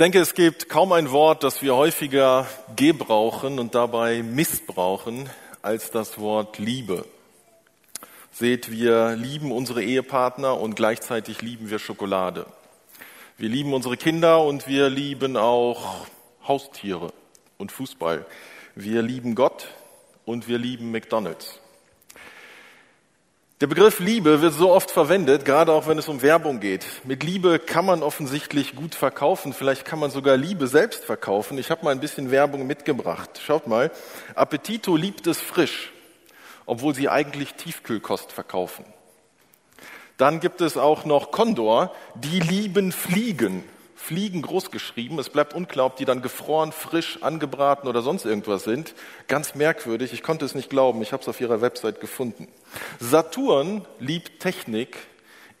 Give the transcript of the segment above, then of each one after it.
denke, es gibt kaum ein Wort, das wir häufiger gebrauchen und dabei missbrauchen als das Wort Liebe. Seht, wir lieben unsere Ehepartner und gleichzeitig lieben wir Schokolade. Wir lieben unsere Kinder und wir lieben auch Haustiere und Fußball. Wir lieben Gott und wir lieben McDonald's. Der Begriff Liebe wird so oft verwendet, gerade auch wenn es um Werbung geht. Mit Liebe kann man offensichtlich gut verkaufen, vielleicht kann man sogar Liebe selbst verkaufen. Ich habe mal ein bisschen Werbung mitgebracht. Schaut mal, Appetito liebt es frisch, obwohl sie eigentlich Tiefkühlkost verkaufen. Dann gibt es auch noch Condor, die lieben Fliegen. Fliegen groß geschrieben. Es bleibt unklar, ob die dann gefroren, frisch, angebraten oder sonst irgendwas sind. Ganz merkwürdig. Ich konnte es nicht glauben. Ich habe es auf ihrer Website gefunden. Saturn liebt Technik.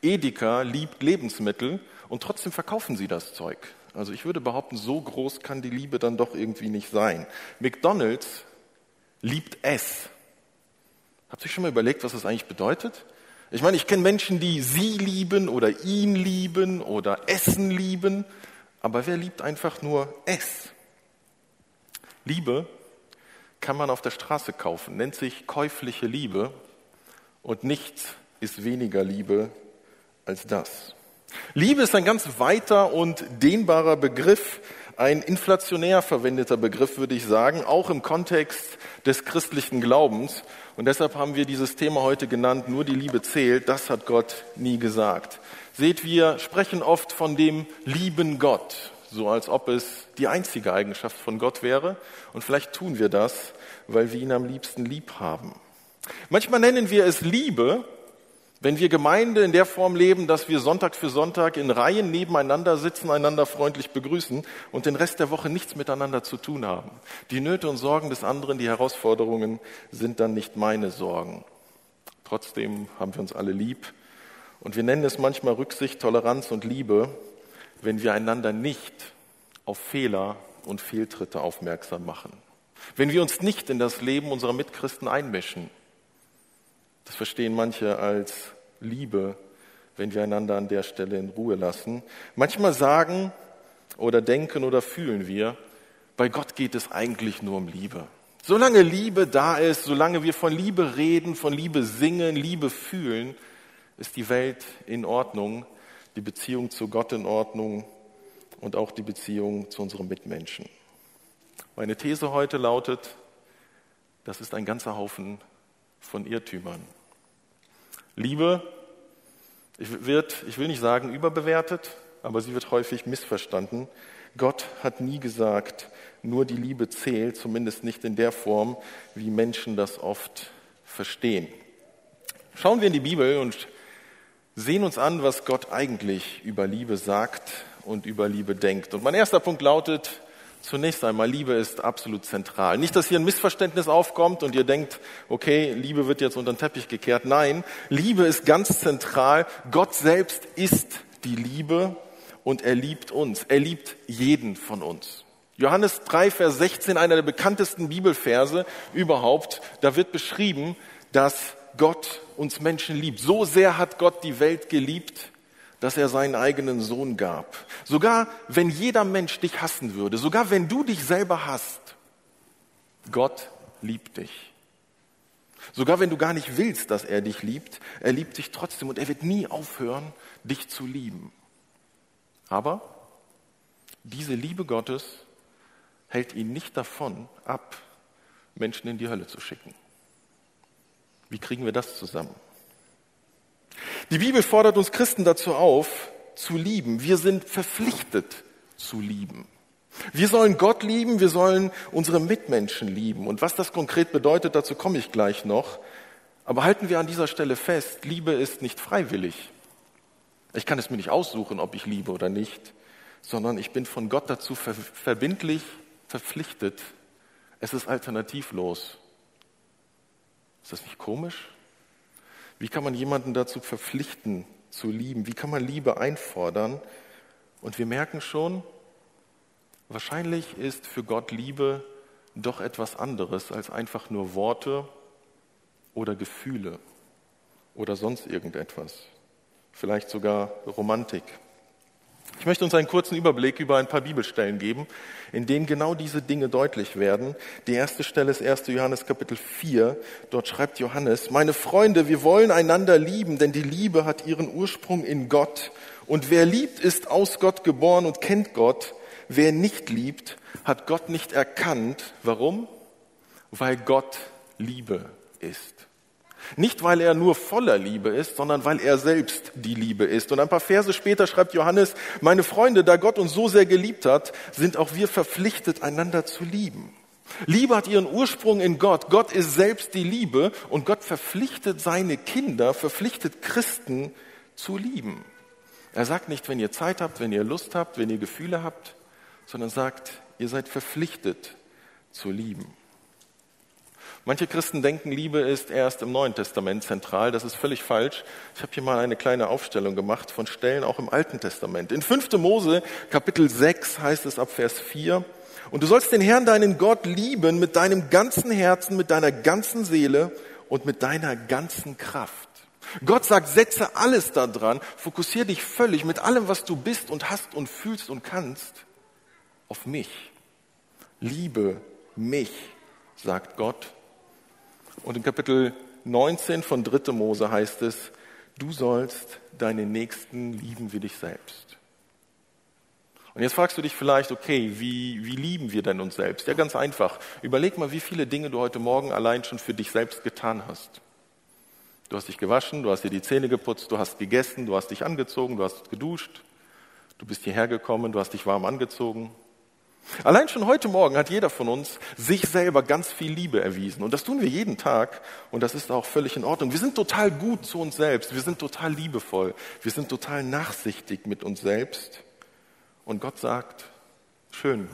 Edeka liebt Lebensmittel. Und trotzdem verkaufen sie das Zeug. Also ich würde behaupten, so groß kann die Liebe dann doch irgendwie nicht sein. McDonald's liebt es. Habt ihr schon mal überlegt, was das eigentlich bedeutet? Ich meine, ich kenne Menschen, die sie lieben oder ihn lieben oder Essen lieben, aber wer liebt einfach nur es? Liebe kann man auf der Straße kaufen, nennt sich käufliche Liebe und nichts ist weniger Liebe als das. Liebe ist ein ganz weiter und dehnbarer Begriff, ein inflationär verwendeter Begriff, würde ich sagen, auch im Kontext des christlichen Glaubens. Und deshalb haben wir dieses Thema heute genannt, nur die Liebe zählt, das hat Gott nie gesagt. Seht, wir sprechen oft von dem lieben Gott, so als ob es die einzige Eigenschaft von Gott wäre. Und vielleicht tun wir das, weil wir ihn am liebsten lieb haben. Manchmal nennen wir es Liebe, wenn wir Gemeinde in der Form leben, dass wir Sonntag für Sonntag in Reihen nebeneinander sitzen, einander freundlich begrüßen und den Rest der Woche nichts miteinander zu tun haben. Die Nöte und Sorgen des anderen, die Herausforderungen sind dann nicht meine Sorgen. Trotzdem haben wir uns alle lieb und wir nennen es manchmal Rücksicht, Toleranz und Liebe, wenn wir einander nicht auf Fehler und Fehltritte aufmerksam machen. Wenn wir uns nicht in das Leben unserer Mitchristen einmischen das verstehen manche als Liebe, wenn wir einander an der Stelle in Ruhe lassen. Manchmal sagen oder denken oder fühlen wir, bei Gott geht es eigentlich nur um Liebe. Solange Liebe da ist, solange wir von Liebe reden, von Liebe singen, Liebe fühlen, ist die Welt in Ordnung, die Beziehung zu Gott in Ordnung und auch die Beziehung zu unseren Mitmenschen. Meine These heute lautet, das ist ein ganzer Haufen von Irrtümern. Liebe wird, ich will nicht sagen überbewertet, aber sie wird häufig missverstanden. Gott hat nie gesagt, nur die Liebe zählt, zumindest nicht in der Form, wie Menschen das oft verstehen. Schauen wir in die Bibel und sehen uns an, was Gott eigentlich über Liebe sagt und über Liebe denkt. Und mein erster Punkt lautet, Zunächst einmal, Liebe ist absolut zentral. Nicht, dass hier ein Missverständnis aufkommt und ihr denkt, okay, Liebe wird jetzt unter den Teppich gekehrt. Nein, Liebe ist ganz zentral. Gott selbst ist die Liebe und er liebt uns. Er liebt jeden von uns. Johannes 3, Vers 16, einer der bekanntesten Bibelverse überhaupt, da wird beschrieben, dass Gott uns Menschen liebt. So sehr hat Gott die Welt geliebt, dass er seinen eigenen Sohn gab. Sogar wenn jeder Mensch dich hassen würde, sogar wenn du dich selber hasst, Gott liebt dich. Sogar wenn du gar nicht willst, dass er dich liebt, er liebt dich trotzdem und er wird nie aufhören, dich zu lieben. Aber diese Liebe Gottes hält ihn nicht davon ab, Menschen in die Hölle zu schicken. Wie kriegen wir das zusammen? Die Bibel fordert uns Christen dazu auf, zu lieben. Wir sind verpflichtet zu lieben. Wir sollen Gott lieben, wir sollen unsere Mitmenschen lieben. Und was das konkret bedeutet, dazu komme ich gleich noch. Aber halten wir an dieser Stelle fest, Liebe ist nicht freiwillig. Ich kann es mir nicht aussuchen, ob ich liebe oder nicht, sondern ich bin von Gott dazu verbindlich verpflichtet. Es ist alternativlos. Ist das nicht komisch? Wie kann man jemanden dazu verpflichten, zu lieben? Wie kann man Liebe einfordern? Und wir merken schon, wahrscheinlich ist für Gott Liebe doch etwas anderes als einfach nur Worte oder Gefühle oder sonst irgendetwas. Vielleicht sogar Romantik. Ich möchte uns einen kurzen Überblick über ein paar Bibelstellen geben, in denen genau diese Dinge deutlich werden. Die erste Stelle ist 1. Johannes Kapitel 4. Dort schreibt Johannes, meine Freunde, wir wollen einander lieben, denn die Liebe hat ihren Ursprung in Gott. Und wer liebt, ist aus Gott geboren und kennt Gott. Wer nicht liebt, hat Gott nicht erkannt. Warum? Weil Gott Liebe ist. Nicht, weil er nur voller Liebe ist, sondern weil er selbst die Liebe ist. Und ein paar Verse später schreibt Johannes, meine Freunde, da Gott uns so sehr geliebt hat, sind auch wir verpflichtet, einander zu lieben. Liebe hat ihren Ursprung in Gott. Gott ist selbst die Liebe und Gott verpflichtet seine Kinder, verpflichtet Christen zu lieben. Er sagt nicht, wenn ihr Zeit habt, wenn ihr Lust habt, wenn ihr Gefühle habt, sondern sagt, ihr seid verpflichtet zu lieben. Manche Christen denken, Liebe ist erst im Neuen Testament zentral. Das ist völlig falsch. Ich habe hier mal eine kleine Aufstellung gemacht von Stellen auch im Alten Testament. In 5. Mose Kapitel 6 heißt es ab Vers 4, und du sollst den Herrn, deinen Gott, lieben mit deinem ganzen Herzen, mit deiner ganzen Seele und mit deiner ganzen Kraft. Gott sagt, setze alles daran, fokussiere dich völlig mit allem, was du bist und hast und fühlst und kannst, auf mich. Liebe mich, sagt Gott und in Kapitel 19 von 3. Mose heißt es, du sollst deinen Nächsten lieben wie dich selbst. Und jetzt fragst du dich vielleicht, okay, wie, wie lieben wir denn uns selbst? Ja, ganz einfach. Überleg mal, wie viele Dinge du heute Morgen allein schon für dich selbst getan hast. Du hast dich gewaschen, du hast dir die Zähne geputzt, du hast gegessen, du hast dich angezogen, du hast geduscht, du bist hierher gekommen, du hast dich warm angezogen, Allein schon heute Morgen hat jeder von uns sich selber ganz viel Liebe erwiesen. Und das tun wir jeden Tag. Und das ist auch völlig in Ordnung. Wir sind total gut zu uns selbst. Wir sind total liebevoll. Wir sind total nachsichtig mit uns selbst. Und Gott sagt, schön,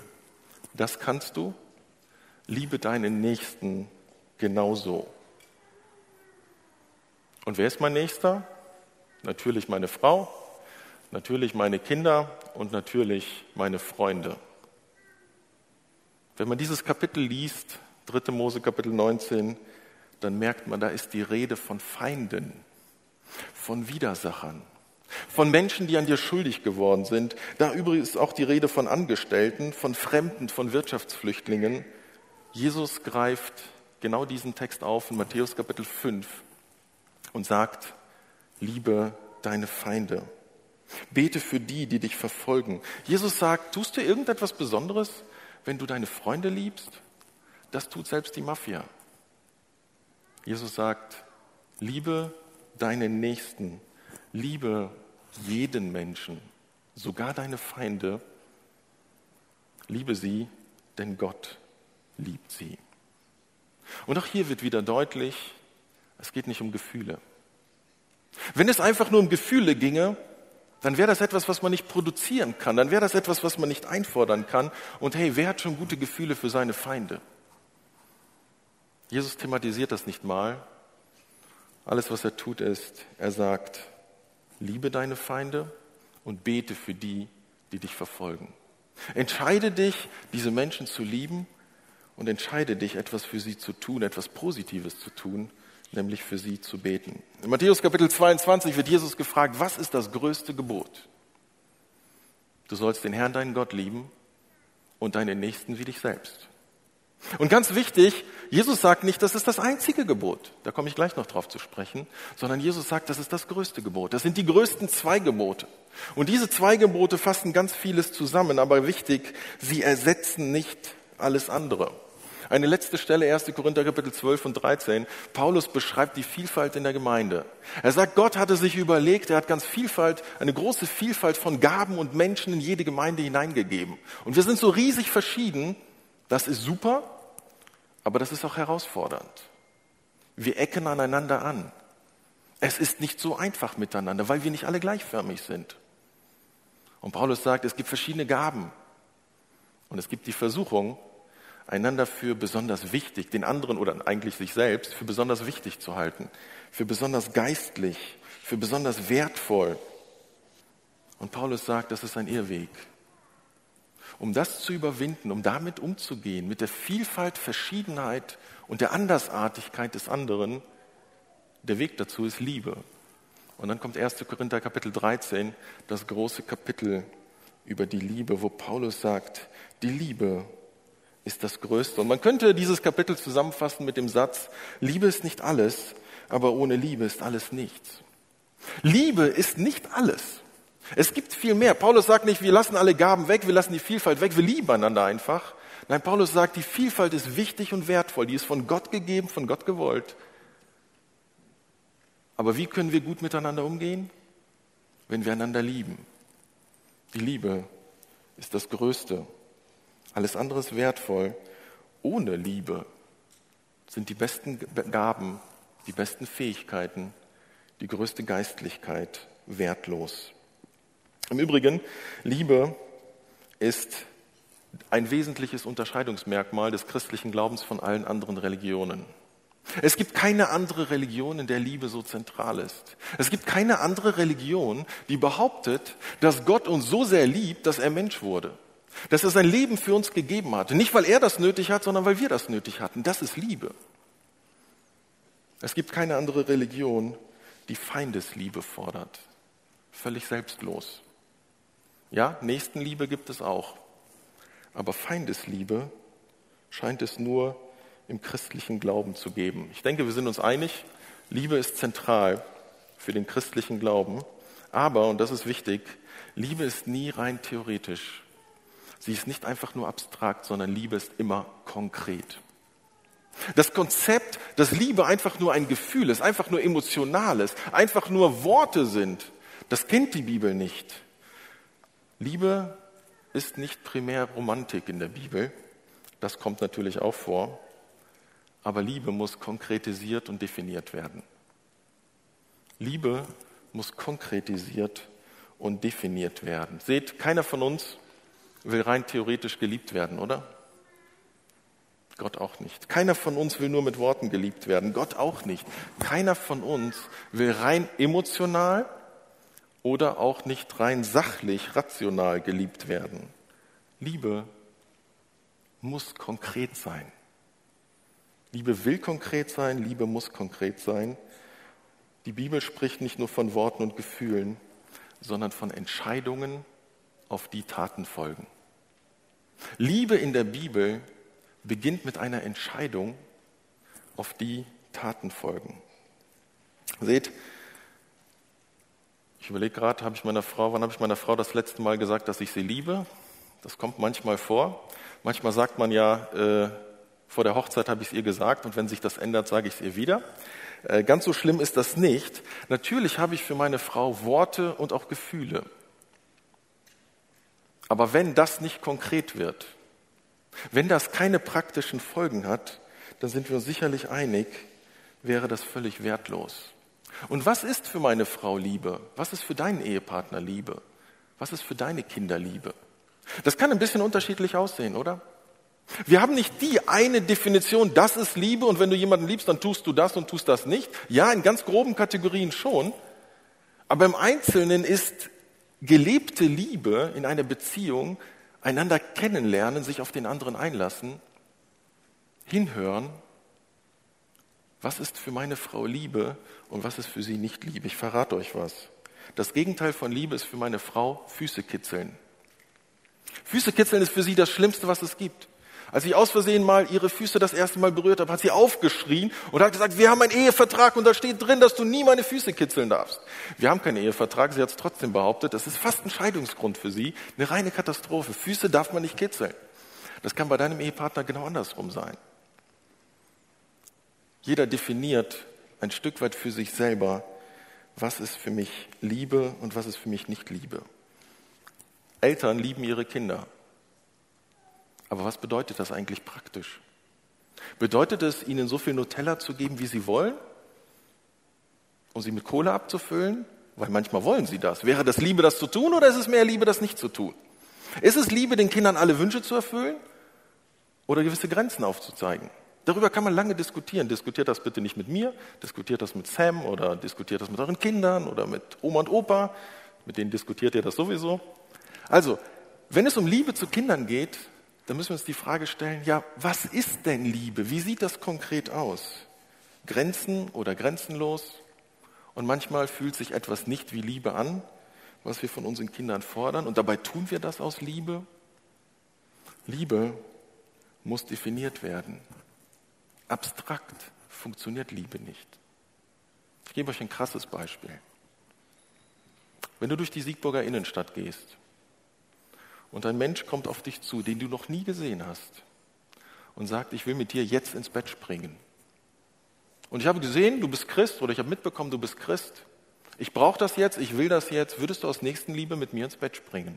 das kannst du. Liebe deinen Nächsten genauso. Und wer ist mein Nächster? Natürlich meine Frau, natürlich meine Kinder und natürlich meine Freunde. Wenn man dieses Kapitel liest, 3. Mose Kapitel 19, dann merkt man, da ist die Rede von Feinden, von Widersachern, von Menschen, die an dir schuldig geworden sind. Da übrigens auch die Rede von Angestellten, von Fremden, von Wirtschaftsflüchtlingen. Jesus greift genau diesen Text auf in Matthäus Kapitel 5 und sagt, liebe deine Feinde. Bete für die, die dich verfolgen. Jesus sagt, tust du irgendetwas Besonderes? Wenn du deine Freunde liebst, das tut selbst die Mafia. Jesus sagt, liebe deinen Nächsten, liebe jeden Menschen, sogar deine Feinde, liebe sie, denn Gott liebt sie. Und auch hier wird wieder deutlich, es geht nicht um Gefühle. Wenn es einfach nur um Gefühle ginge, dann wäre das etwas, was man nicht produzieren kann, dann wäre das etwas, was man nicht einfordern kann. Und hey, wer hat schon gute Gefühle für seine Feinde? Jesus thematisiert das nicht mal. Alles, was er tut, ist, er sagt, liebe deine Feinde und bete für die, die dich verfolgen. Entscheide dich, diese Menschen zu lieben und entscheide dich, etwas für sie zu tun, etwas Positives zu tun, nämlich für sie zu beten. In Matthäus Kapitel 22 wird Jesus gefragt, was ist das größte Gebot? Du sollst den Herrn, deinen Gott lieben und deinen Nächsten wie dich selbst. Und ganz wichtig, Jesus sagt nicht, das ist das einzige Gebot, da komme ich gleich noch drauf zu sprechen, sondern Jesus sagt, das ist das größte Gebot. Das sind die größten zwei Gebote. Und diese zwei Gebote fassen ganz vieles zusammen, aber wichtig, sie ersetzen nicht alles andere. Eine letzte Stelle, 1. Korinther Kapitel 12 und 13. Paulus beschreibt die Vielfalt in der Gemeinde. Er sagt, Gott hatte sich überlegt, er hat ganz Vielfalt, eine große Vielfalt von Gaben und Menschen in jede Gemeinde hineingegeben. Und wir sind so riesig verschieden. Das ist super, aber das ist auch herausfordernd. Wir ecken aneinander an. Es ist nicht so einfach miteinander, weil wir nicht alle gleichförmig sind. Und Paulus sagt, es gibt verschiedene Gaben. Und es gibt die Versuchung, einander für besonders wichtig, den anderen oder eigentlich sich selbst für besonders wichtig zu halten, für besonders geistlich, für besonders wertvoll. Und Paulus sagt, das ist ein Irrweg. Um das zu überwinden, um damit umzugehen, mit der Vielfalt, Verschiedenheit und der Andersartigkeit des anderen, der Weg dazu ist Liebe. Und dann kommt 1. Korinther Kapitel 13, das große Kapitel über die Liebe, wo Paulus sagt, die Liebe ist das Größte. Und man könnte dieses Kapitel zusammenfassen mit dem Satz, Liebe ist nicht alles, aber ohne Liebe ist alles nichts. Liebe ist nicht alles. Es gibt viel mehr. Paulus sagt nicht, wir lassen alle Gaben weg, wir lassen die Vielfalt weg, wir lieben einander einfach. Nein, Paulus sagt, die Vielfalt ist wichtig und wertvoll, die ist von Gott gegeben, von Gott gewollt. Aber wie können wir gut miteinander umgehen? Wenn wir einander lieben. Die Liebe ist das Größte. Alles andere ist wertvoll. Ohne Liebe sind die besten Gaben, die besten Fähigkeiten, die größte Geistlichkeit wertlos. Im Übrigen, Liebe ist ein wesentliches Unterscheidungsmerkmal des christlichen Glaubens von allen anderen Religionen. Es gibt keine andere Religion, in der Liebe so zentral ist. Es gibt keine andere Religion, die behauptet, dass Gott uns so sehr liebt, dass er Mensch wurde. Dass er sein Leben für uns gegeben hat. Nicht, weil er das nötig hat, sondern weil wir das nötig hatten. Das ist Liebe. Es gibt keine andere Religion, die Feindesliebe fordert. Völlig selbstlos. Ja, Nächstenliebe gibt es auch. Aber Feindesliebe scheint es nur im christlichen Glauben zu geben. Ich denke, wir sind uns einig, Liebe ist zentral für den christlichen Glauben. Aber, und das ist wichtig, Liebe ist nie rein theoretisch. Sie ist nicht einfach nur abstrakt, sondern Liebe ist immer konkret. Das Konzept, dass Liebe einfach nur ein Gefühl ist, einfach nur emotionales, einfach nur Worte sind, das kennt die Bibel nicht. Liebe ist nicht primär Romantik in der Bibel. Das kommt natürlich auch vor. Aber Liebe muss konkretisiert und definiert werden. Liebe muss konkretisiert und definiert werden. Seht, keiner von uns will rein theoretisch geliebt werden, oder? Gott auch nicht. Keiner von uns will nur mit Worten geliebt werden. Gott auch nicht. Keiner von uns will rein emotional oder auch nicht rein sachlich, rational geliebt werden. Liebe muss konkret sein. Liebe will konkret sein, Liebe muss konkret sein. Die Bibel spricht nicht nur von Worten und Gefühlen, sondern von Entscheidungen, auf die Taten folgen. Liebe in der Bibel beginnt mit einer Entscheidung, auf die Taten folgen. Seht, ich überlege gerade, habe ich meiner Frau, wann habe ich meiner Frau das letzte Mal gesagt, dass ich sie liebe? Das kommt manchmal vor. Manchmal sagt man ja, äh, vor der Hochzeit habe ich es ihr gesagt und wenn sich das ändert, sage ich es ihr wieder. Äh, ganz so schlimm ist das nicht. Natürlich habe ich für meine Frau Worte und auch Gefühle. Aber wenn das nicht konkret wird, wenn das keine praktischen Folgen hat, dann sind wir uns sicherlich einig, wäre das völlig wertlos. Und was ist für meine Frau Liebe? Was ist für deinen Ehepartner Liebe? Was ist für deine Kinder Liebe? Das kann ein bisschen unterschiedlich aussehen, oder? Wir haben nicht die eine Definition, das ist Liebe und wenn du jemanden liebst, dann tust du das und tust das nicht. Ja, in ganz groben Kategorien schon. Aber im Einzelnen ist gelebte Liebe in einer Beziehung einander kennenlernen, sich auf den anderen einlassen, hinhören. Was ist für meine Frau Liebe und was ist für sie nicht Liebe? Ich verrate euch was. Das Gegenteil von Liebe ist für meine Frau Füße kitzeln. Füße kitzeln ist für sie das Schlimmste, was es gibt. Als ich aus Versehen mal ihre Füße das erste Mal berührt habe, hat sie aufgeschrien und hat gesagt, wir haben einen Ehevertrag und da steht drin, dass du nie meine Füße kitzeln darfst. Wir haben keinen Ehevertrag, sie hat es trotzdem behauptet. Das ist fast ein Scheidungsgrund für sie, eine reine Katastrophe. Füße darf man nicht kitzeln. Das kann bei deinem Ehepartner genau andersrum sein. Jeder definiert ein Stück weit für sich selber, was ist für mich Liebe und was ist für mich nicht Liebe. Eltern lieben ihre Kinder. Aber was bedeutet das eigentlich praktisch? Bedeutet es, ihnen so viel Nutella zu geben, wie sie wollen, um sie mit Kohle abzufüllen? Weil manchmal wollen sie das. Wäre das Liebe, das zu tun, oder ist es mehr Liebe, das nicht zu tun? Ist es Liebe, den Kindern alle Wünsche zu erfüllen oder gewisse Grenzen aufzuzeigen? Darüber kann man lange diskutieren. Diskutiert das bitte nicht mit mir, diskutiert das mit Sam oder diskutiert das mit euren Kindern oder mit Oma und Opa. Mit denen diskutiert ihr das sowieso. Also, wenn es um Liebe zu Kindern geht, dann müssen wir uns die Frage stellen, ja, was ist denn Liebe? Wie sieht das konkret aus? Grenzen oder grenzenlos? Und manchmal fühlt sich etwas nicht wie Liebe an. was wir von unseren Kindern fordern. Und dabei tun wir das aus Liebe. Liebe muss definiert werden. Abstrakt funktioniert Liebe nicht. Ich gebe euch ein krasses Beispiel. Wenn du durch die Siegburger Innenstadt gehst und ein Mensch kommt auf dich zu, den du noch nie gesehen hast und sagt, ich will mit dir jetzt ins Bett springen. Und ich habe gesehen, du bist Christ oder ich habe mitbekommen, du bist Christ. Ich brauche das jetzt, ich will das jetzt. Würdest du aus Nächstenliebe mit mir ins Bett springen?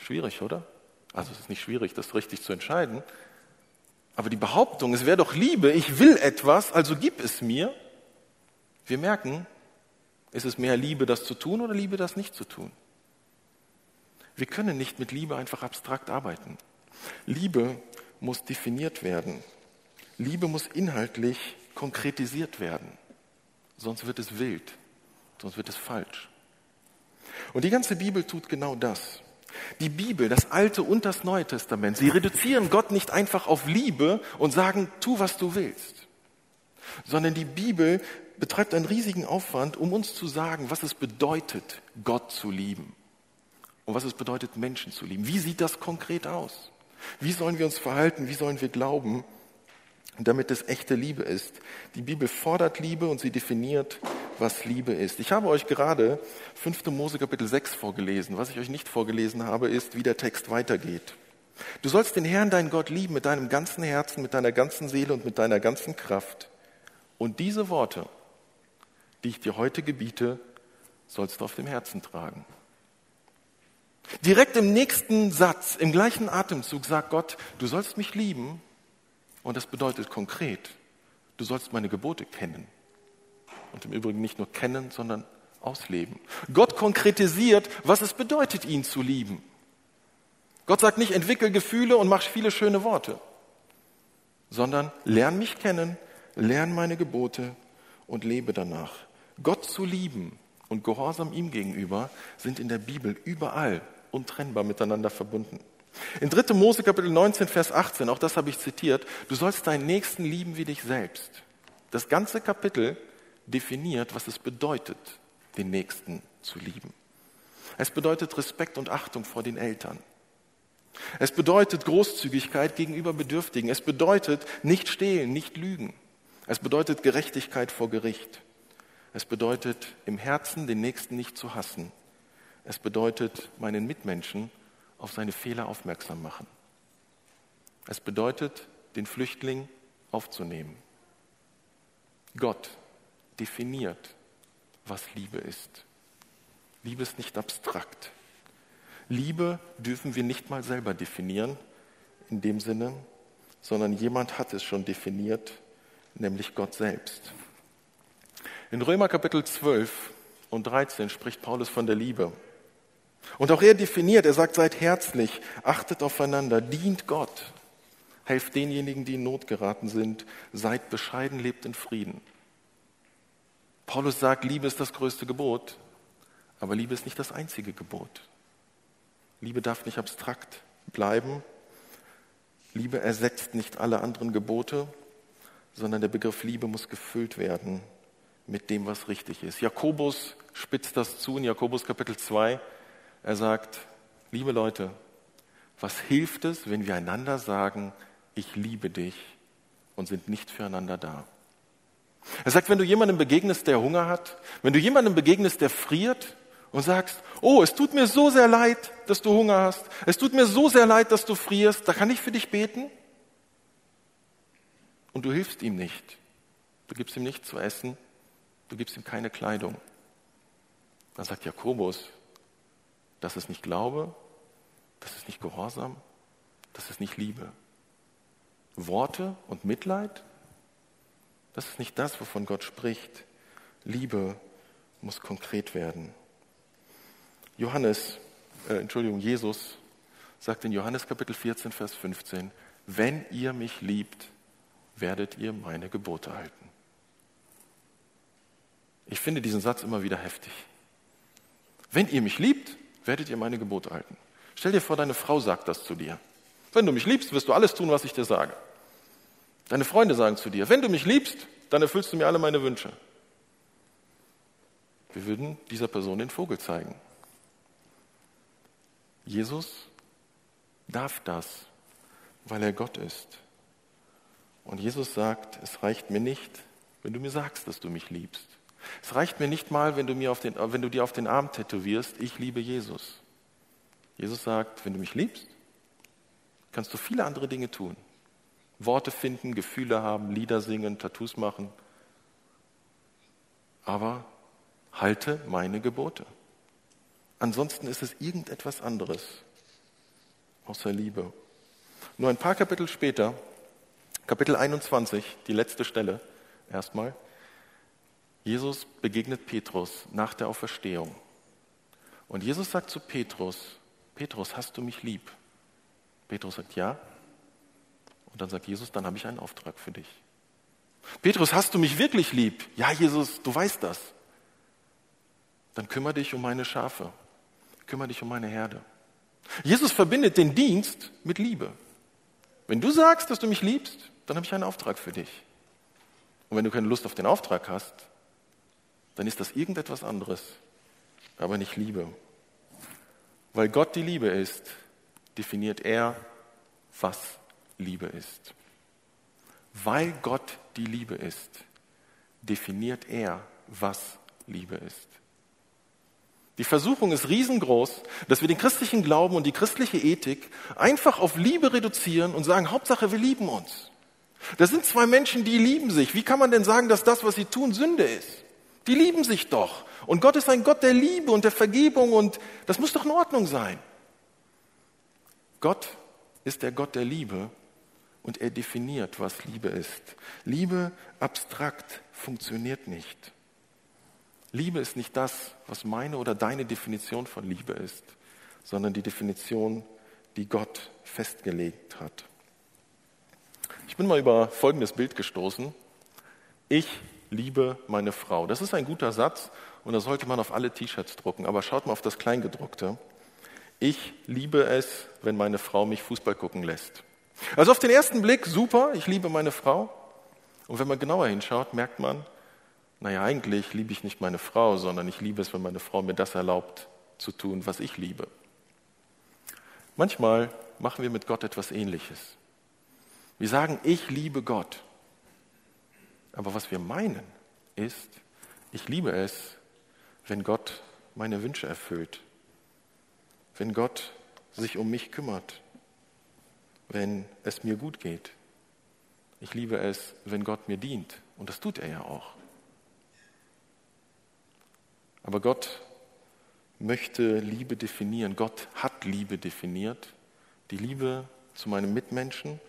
Schwierig, oder? Also es ist nicht schwierig, das richtig zu entscheiden. Aber die Behauptung, es wäre doch Liebe, ich will etwas, also gib es mir. Wir merken, ist es mehr Liebe, das zu tun oder Liebe, das nicht zu tun? Wir können nicht mit Liebe einfach abstrakt arbeiten. Liebe muss definiert werden. Liebe muss inhaltlich konkretisiert werden. Sonst wird es wild, sonst wird es falsch. Und die ganze Bibel tut genau das. Die Bibel, das Alte und das Neue Testament, sie reduzieren Gott nicht einfach auf Liebe und sagen, tu, was du willst, sondern die Bibel betreibt einen riesigen Aufwand, um uns zu sagen, was es bedeutet, Gott zu lieben und was es bedeutet, Menschen zu lieben. Wie sieht das konkret aus? Wie sollen wir uns verhalten? Wie sollen wir glauben, damit es echte Liebe ist? Die Bibel fordert Liebe und sie definiert, was Liebe ist. Ich habe euch gerade 5. Mose Kapitel 6 vorgelesen. Was ich euch nicht vorgelesen habe, ist, wie der Text weitergeht. Du sollst den Herrn, deinen Gott, lieben mit deinem ganzen Herzen, mit deiner ganzen Seele und mit deiner ganzen Kraft. Und diese Worte, die ich dir heute gebiete, sollst du auf dem Herzen tragen. Direkt im nächsten Satz, im gleichen Atemzug sagt Gott, du sollst mich lieben und das bedeutet konkret, du sollst meine Gebote kennen. Und im Übrigen nicht nur kennen, sondern ausleben. Gott konkretisiert, was es bedeutet, ihn zu lieben. Gott sagt nicht, entwickel Gefühle und mach viele schöne Worte, sondern lern mich kennen, lern meine Gebote und lebe danach. Gott zu lieben und Gehorsam ihm gegenüber sind in der Bibel überall untrennbar miteinander verbunden. In 3. Mose Kapitel 19, Vers 18, auch das habe ich zitiert, du sollst deinen Nächsten lieben wie dich selbst. Das ganze Kapitel definiert, was es bedeutet, den Nächsten zu lieben. Es bedeutet Respekt und Achtung vor den Eltern. Es bedeutet Großzügigkeit gegenüber Bedürftigen. Es bedeutet nicht stehlen, nicht lügen. Es bedeutet Gerechtigkeit vor Gericht. Es bedeutet im Herzen den Nächsten nicht zu hassen. Es bedeutet meinen Mitmenschen auf seine Fehler aufmerksam machen. Es bedeutet den Flüchtling aufzunehmen. Gott definiert, was Liebe ist. Liebe ist nicht abstrakt. Liebe dürfen wir nicht mal selber definieren, in dem Sinne, sondern jemand hat es schon definiert, nämlich Gott selbst. In Römer Kapitel 12 und 13 spricht Paulus von der Liebe. Und auch er definiert, er sagt, seid herzlich, achtet aufeinander, dient Gott, helft denjenigen, die in Not geraten sind, seid bescheiden, lebt in Frieden. Paulus sagt, Liebe ist das größte Gebot, aber Liebe ist nicht das einzige Gebot. Liebe darf nicht abstrakt bleiben. Liebe ersetzt nicht alle anderen Gebote, sondern der Begriff Liebe muss gefüllt werden mit dem, was richtig ist. Jakobus spitzt das zu in Jakobus Kapitel 2. Er sagt, liebe Leute, was hilft es, wenn wir einander sagen, ich liebe dich und sind nicht füreinander da? Er sagt, wenn du jemandem begegnest, der Hunger hat, wenn du jemandem begegnest, der friert und sagst, oh, es tut mir so sehr leid, dass du Hunger hast, es tut mir so sehr leid, dass du frierst, da kann ich für dich beten? Und du hilfst ihm nicht. Du gibst ihm nichts zu essen, du gibst ihm keine Kleidung. Dann sagt Jakobus, das ist nicht Glaube, das ist nicht Gehorsam, das ist nicht Liebe. Worte und Mitleid, das ist nicht das, wovon Gott spricht. Liebe muss konkret werden. Johannes, äh, Entschuldigung, Jesus sagt in Johannes Kapitel 14, Vers 15, wenn ihr mich liebt, werdet ihr meine Gebote halten. Ich finde diesen Satz immer wieder heftig. Wenn ihr mich liebt, werdet ihr meine Gebote halten. Stell dir vor, deine Frau sagt das zu dir. Wenn du mich liebst, wirst du alles tun, was ich dir sage. Deine Freunde sagen zu dir, wenn du mich liebst, dann erfüllst du mir alle meine Wünsche. Wir würden dieser Person den Vogel zeigen. Jesus darf das, weil er Gott ist. Und Jesus sagt, es reicht mir nicht, wenn du mir sagst, dass du mich liebst. Es reicht mir nicht mal, wenn du, mir auf den, wenn du dir auf den Arm tätowierst, ich liebe Jesus. Jesus sagt, wenn du mich liebst, kannst du viele andere Dinge tun. Worte finden, Gefühle haben, Lieder singen, Tattoos machen. Aber halte meine Gebote. Ansonsten ist es irgendetwas anderes außer Liebe. Nur ein paar Kapitel später, Kapitel 21, die letzte Stelle erstmal, Jesus begegnet Petrus nach der Auferstehung. Und Jesus sagt zu Petrus, Petrus, hast du mich lieb? Petrus sagt ja. Und dann sagt Jesus, dann habe ich einen Auftrag für dich. Petrus, hast du mich wirklich lieb? Ja, Jesus, du weißt das. Dann kümmere dich um meine Schafe. Kümmere dich um meine Herde. Jesus verbindet den Dienst mit Liebe. Wenn du sagst, dass du mich liebst, dann habe ich einen Auftrag für dich. Und wenn du keine Lust auf den Auftrag hast, dann ist das irgendetwas anderes, aber nicht Liebe. Weil Gott die Liebe ist, definiert er, was Liebe ist. Weil Gott die Liebe ist, definiert er, was Liebe ist. Die Versuchung ist riesengroß, dass wir den christlichen Glauben und die christliche Ethik einfach auf Liebe reduzieren und sagen, Hauptsache, wir lieben uns. Das sind zwei Menschen, die lieben sich. Wie kann man denn sagen, dass das, was sie tun, Sünde ist? Die lieben sich doch. Und Gott ist ein Gott der Liebe und der Vergebung und das muss doch in Ordnung sein. Gott ist der Gott der Liebe und er definiert, was Liebe ist. Liebe abstrakt funktioniert nicht. Liebe ist nicht das, was meine oder deine Definition von Liebe ist, sondern die Definition, die Gott festgelegt hat. Ich bin mal über folgendes Bild gestoßen. Ich liebe meine Frau. Das ist ein guter Satz und das sollte man auf alle T-Shirts drucken. Aber schaut mal auf das Kleingedruckte. Ich liebe es, wenn meine Frau mich Fußball gucken lässt. Also auf den ersten Blick super, ich liebe meine Frau. Und wenn man genauer hinschaut, merkt man, naja, eigentlich liebe ich nicht meine Frau, sondern ich liebe es, wenn meine Frau mir das erlaubt zu tun, was ich liebe. Manchmal machen wir mit Gott etwas Ähnliches. Wir sagen, ich liebe Gott. Aber was wir meinen ist, ich liebe es, wenn Gott meine Wünsche erfüllt, wenn Gott sich um mich kümmert, wenn es mir gut geht. Ich liebe es, wenn Gott mir dient. Und das tut er ja auch. Aber Gott möchte Liebe definieren. Gott hat Liebe definiert. Die Liebe zu meinem Mitmenschen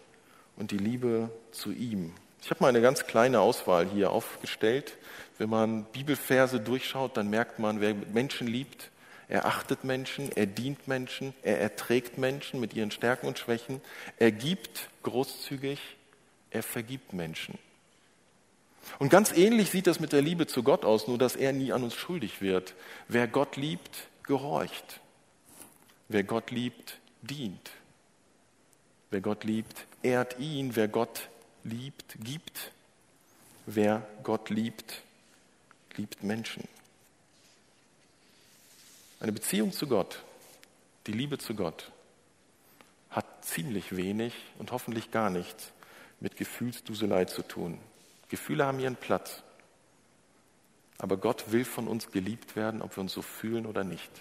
und die Liebe zu ihm. Ich habe mal eine ganz kleine Auswahl hier aufgestellt. Wenn man Bibelverse durchschaut, dann merkt man, wer Menschen liebt, er achtet Menschen, er dient Menschen, er erträgt Menschen mit ihren Stärken und Schwächen, er gibt großzügig, er vergibt Menschen. Und ganz ähnlich sieht das mit der Liebe zu Gott aus, nur dass er nie an uns schuldig wird. Wer Gott liebt, gehorcht. Wer Gott liebt, dient. Wer Gott liebt, ehrt ihn. Wer Gott liebt, gibt. Wer Gott liebt, liebt Menschen. Eine Beziehung zu Gott, die Liebe zu Gott, hat ziemlich wenig und hoffentlich gar nichts mit Gefühlsduselei zu tun. Gefühle haben ihren Platz. Aber Gott will von uns geliebt werden, ob wir uns so fühlen oder nicht.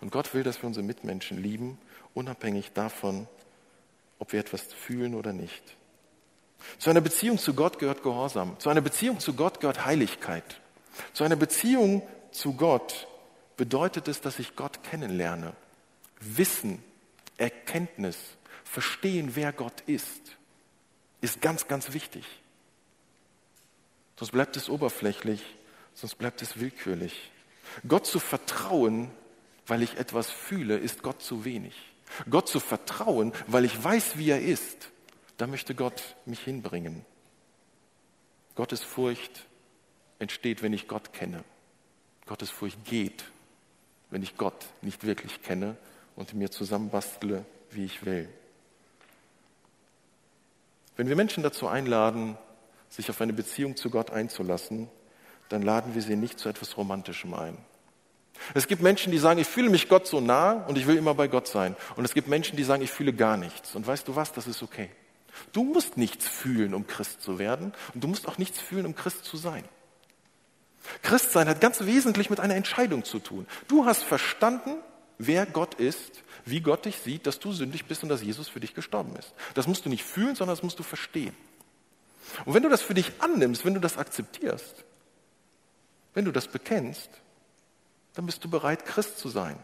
Und Gott will, dass wir unsere Mitmenschen lieben, unabhängig davon, ob wir etwas fühlen oder nicht. Zu einer Beziehung zu Gott gehört Gehorsam. Zu einer Beziehung zu Gott gehört Heiligkeit. Zu einer Beziehung zu Gott bedeutet es, dass ich Gott kennenlerne. Wissen, Erkenntnis, verstehen, wer Gott ist, ist ganz, ganz wichtig. Sonst bleibt es oberflächlich, sonst bleibt es willkürlich. Gott zu vertrauen, weil ich etwas fühle, ist Gott zu wenig. Gott zu vertrauen, weil ich weiß, wie er ist, da möchte Gott mich hinbringen. Gottes Furcht entsteht, wenn ich Gott kenne. Gottes Furcht geht, wenn ich Gott nicht wirklich kenne und mir zusammenbastle, wie ich will. Wenn wir Menschen dazu einladen, sich auf eine Beziehung zu Gott einzulassen, dann laden wir sie nicht zu etwas Romantischem ein. Es gibt Menschen, die sagen, ich fühle mich Gott so nah und ich will immer bei Gott sein. Und es gibt Menschen, die sagen, ich fühle gar nichts. Und weißt du was, das ist okay. Du musst nichts fühlen, um Christ zu werden. Und du musst auch nichts fühlen, um Christ zu sein. Christsein hat ganz wesentlich mit einer Entscheidung zu tun. Du hast verstanden, wer Gott ist, wie Gott dich sieht, dass du sündig bist und dass Jesus für dich gestorben ist. Das musst du nicht fühlen, sondern das musst du verstehen. Und wenn du das für dich annimmst, wenn du das akzeptierst, wenn du das bekennst, dann bist du bereit, Christ zu sein.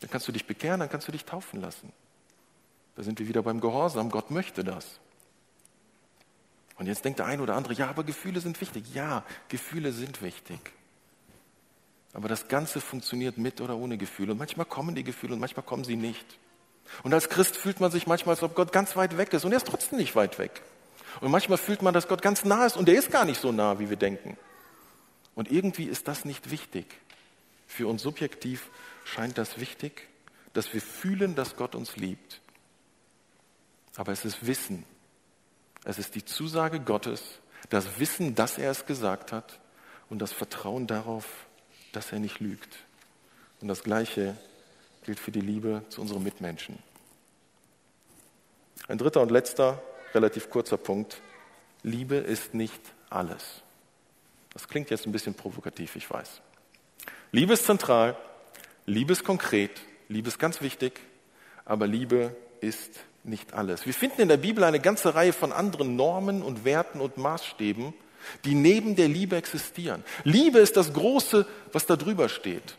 Dann kannst du dich bekehren, dann kannst du dich taufen lassen. Da sind wir wieder beim Gehorsam. Gott möchte das. Und jetzt denkt der eine oder andere, ja, aber Gefühle sind wichtig. Ja, Gefühle sind wichtig. Aber das Ganze funktioniert mit oder ohne Gefühle. Und manchmal kommen die Gefühle und manchmal kommen sie nicht. Und als Christ fühlt man sich manchmal, als ob Gott ganz weit weg ist. Und er ist trotzdem nicht weit weg. Und manchmal fühlt man, dass Gott ganz nah ist und er ist gar nicht so nah, wie wir denken. Und irgendwie ist das nicht wichtig. Für uns subjektiv scheint das wichtig, dass wir fühlen, dass Gott uns liebt. Aber es ist Wissen. Es ist die Zusage Gottes, das Wissen, dass er es gesagt hat und das Vertrauen darauf, dass er nicht lügt. Und das Gleiche gilt für die Liebe zu unseren Mitmenschen. Ein dritter und letzter, relativ kurzer Punkt. Liebe ist nicht alles. Das klingt jetzt ein bisschen provokativ, ich weiß. Liebe ist zentral, Liebe ist konkret, Liebe ist ganz wichtig, aber Liebe ist nicht alles. Wir finden in der Bibel eine ganze Reihe von anderen Normen und Werten und Maßstäben, die neben der Liebe existieren. Liebe ist das Große, was da drüber steht.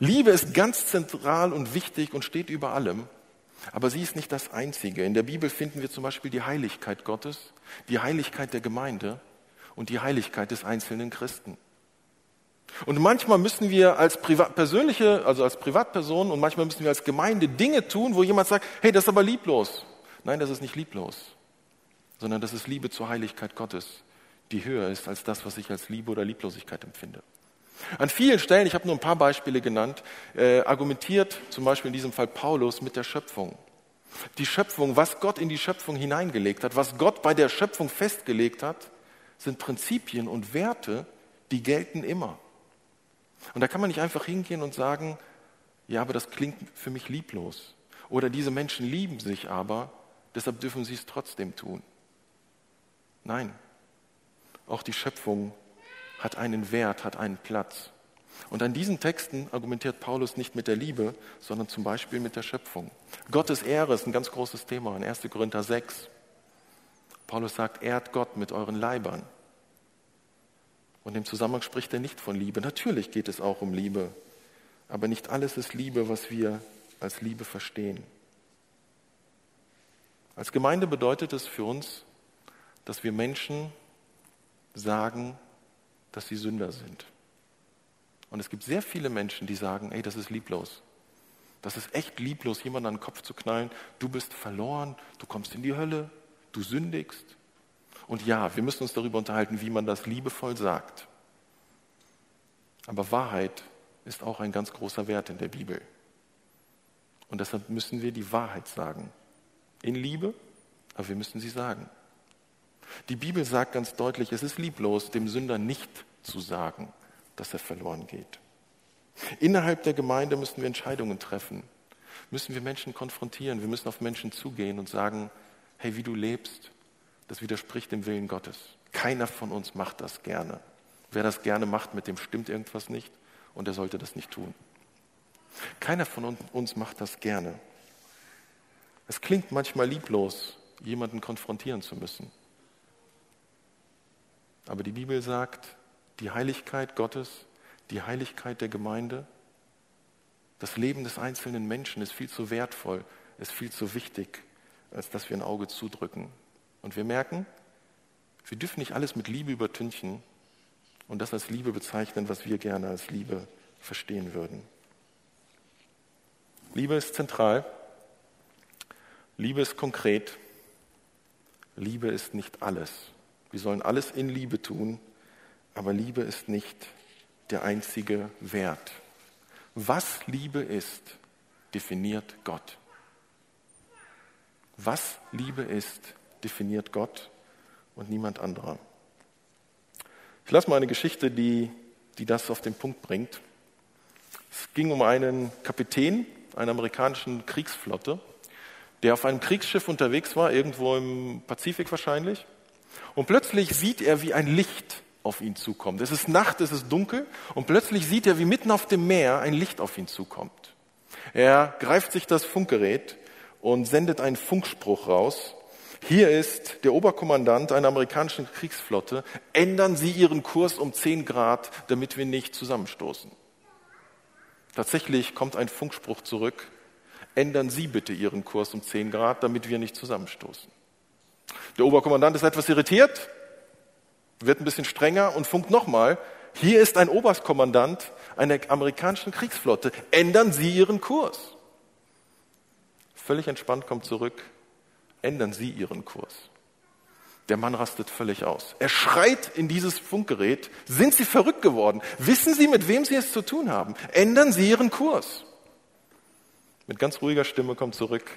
Liebe ist ganz zentral und wichtig und steht über allem, aber sie ist nicht das Einzige. In der Bibel finden wir zum Beispiel die Heiligkeit Gottes, die Heiligkeit der Gemeinde und die Heiligkeit des einzelnen Christen. Und manchmal müssen wir als Privat, persönliche, also als Privatperson und manchmal müssen wir als Gemeinde Dinge tun, wo jemand sagt, hey, das ist aber lieblos. Nein, das ist nicht lieblos, sondern das ist Liebe zur Heiligkeit Gottes, die höher ist als das, was ich als Liebe oder Lieblosigkeit empfinde. An vielen Stellen, ich habe nur ein paar Beispiele genannt, äh, argumentiert zum Beispiel in diesem Fall Paulus mit der Schöpfung. Die Schöpfung, was Gott in die Schöpfung hineingelegt hat, was Gott bei der Schöpfung festgelegt hat, sind Prinzipien und Werte, die gelten immer. Und da kann man nicht einfach hingehen und sagen, ja, aber das klingt für mich lieblos. Oder diese Menschen lieben sich aber, deshalb dürfen sie es trotzdem tun. Nein, auch die Schöpfung hat einen Wert, hat einen Platz. Und an diesen Texten argumentiert Paulus nicht mit der Liebe, sondern zum Beispiel mit der Schöpfung. Gottes Ehre ist ein ganz großes Thema in 1. Korinther 6. Paulus sagt, ehrt Gott mit euren Leibern. Und im Zusammenhang spricht er nicht von Liebe. Natürlich geht es auch um Liebe, aber nicht alles ist Liebe, was wir als Liebe verstehen. Als Gemeinde bedeutet es für uns, dass wir Menschen sagen, dass sie Sünder sind. Und es gibt sehr viele Menschen, die sagen, ey, das ist lieblos. Das ist echt lieblos, jemanden an den Kopf zu knallen. Du bist verloren, du kommst in die Hölle, du sündigst. Und ja, wir müssen uns darüber unterhalten, wie man das liebevoll sagt. Aber Wahrheit ist auch ein ganz großer Wert in der Bibel. Und deshalb müssen wir die Wahrheit sagen. In Liebe, aber wir müssen sie sagen. Die Bibel sagt ganz deutlich, es ist lieblos, dem Sünder nicht zu sagen, dass er verloren geht. Innerhalb der Gemeinde müssen wir Entscheidungen treffen, müssen wir Menschen konfrontieren, wir müssen auf Menschen zugehen und sagen, hey, wie du lebst, das widerspricht dem Willen Gottes. Keiner von uns macht das gerne. Wer das gerne macht, mit dem stimmt irgendwas nicht und er sollte das nicht tun. Keiner von uns macht das gerne. Es klingt manchmal lieblos, jemanden konfrontieren zu müssen. Aber die Bibel sagt, die Heiligkeit Gottes, die Heiligkeit der Gemeinde, das Leben des einzelnen Menschen ist viel zu wertvoll, ist viel zu wichtig, als dass wir ein Auge zudrücken. Und wir merken, wir dürfen nicht alles mit Liebe übertünchen und das als Liebe bezeichnen, was wir gerne als Liebe verstehen würden. Liebe ist zentral, Liebe ist konkret, Liebe ist nicht alles. Wir sollen alles in Liebe tun, aber Liebe ist nicht der einzige Wert. Was Liebe ist, definiert Gott. Was Liebe ist, definiert Gott und niemand anderer. Ich lasse mal eine Geschichte, die, die das auf den Punkt bringt. Es ging um einen Kapitän einer amerikanischen Kriegsflotte, der auf einem Kriegsschiff unterwegs war, irgendwo im Pazifik wahrscheinlich. Und plötzlich sieht er, wie ein Licht auf ihn zukommt. Es ist Nacht, es ist dunkel und plötzlich sieht er, wie mitten auf dem Meer ein Licht auf ihn zukommt. Er greift sich das Funkgerät und sendet einen Funkspruch raus. Hier ist der Oberkommandant einer amerikanischen Kriegsflotte. Ändern Sie Ihren Kurs um 10 Grad, damit wir nicht zusammenstoßen. Tatsächlich kommt ein Funkspruch zurück. Ändern Sie bitte Ihren Kurs um 10 Grad, damit wir nicht zusammenstoßen. Der Oberkommandant ist etwas irritiert, wird ein bisschen strenger und funkt nochmal. Hier ist ein Oberstkommandant einer amerikanischen Kriegsflotte. Ändern Sie Ihren Kurs. Völlig entspannt kommt zurück. Ändern Sie Ihren Kurs. Der Mann rastet völlig aus. Er schreit in dieses Funkgerät. Sind Sie verrückt geworden? Wissen Sie, mit wem Sie es zu tun haben? Ändern Sie Ihren Kurs. Mit ganz ruhiger Stimme kommt zurück.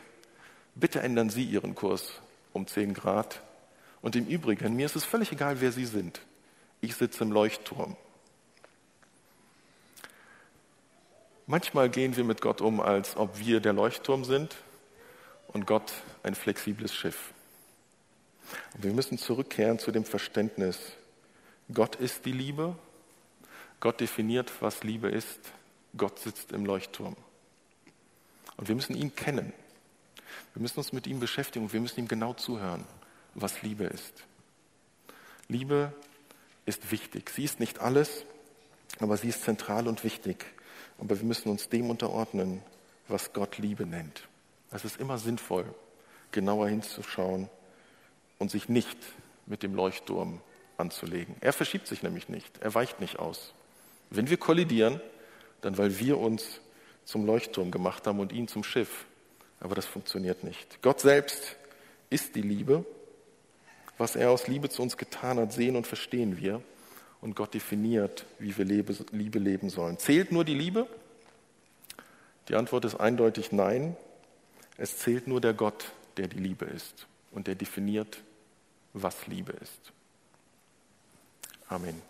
Bitte ändern Sie Ihren Kurs um 10 Grad. Und im Übrigen, mir ist es völlig egal, wer Sie sind. Ich sitze im Leuchtturm. Manchmal gehen wir mit Gott um, als ob wir der Leuchtturm sind und Gott ein flexibles Schiff. Und wir müssen zurückkehren zu dem Verständnis, Gott ist die Liebe, Gott definiert, was Liebe ist, Gott sitzt im Leuchtturm. Und wir müssen ihn kennen. Wir müssen uns mit ihm beschäftigen und wir müssen ihm genau zuhören, was Liebe ist. Liebe ist wichtig. Sie ist nicht alles, aber sie ist zentral und wichtig. Aber wir müssen uns dem unterordnen, was Gott Liebe nennt. Es ist immer sinnvoll, genauer hinzuschauen und sich nicht mit dem Leuchtturm anzulegen. Er verschiebt sich nämlich nicht, er weicht nicht aus. Wenn wir kollidieren, dann weil wir uns zum Leuchtturm gemacht haben und ihn zum Schiff. Aber das funktioniert nicht. Gott selbst ist die Liebe. Was er aus Liebe zu uns getan hat, sehen und verstehen wir und Gott definiert, wie wir Liebe leben sollen. Zählt nur die Liebe? Die Antwort ist eindeutig nein. Es zählt nur der Gott, der die Liebe ist und der definiert, was Liebe ist. Amen.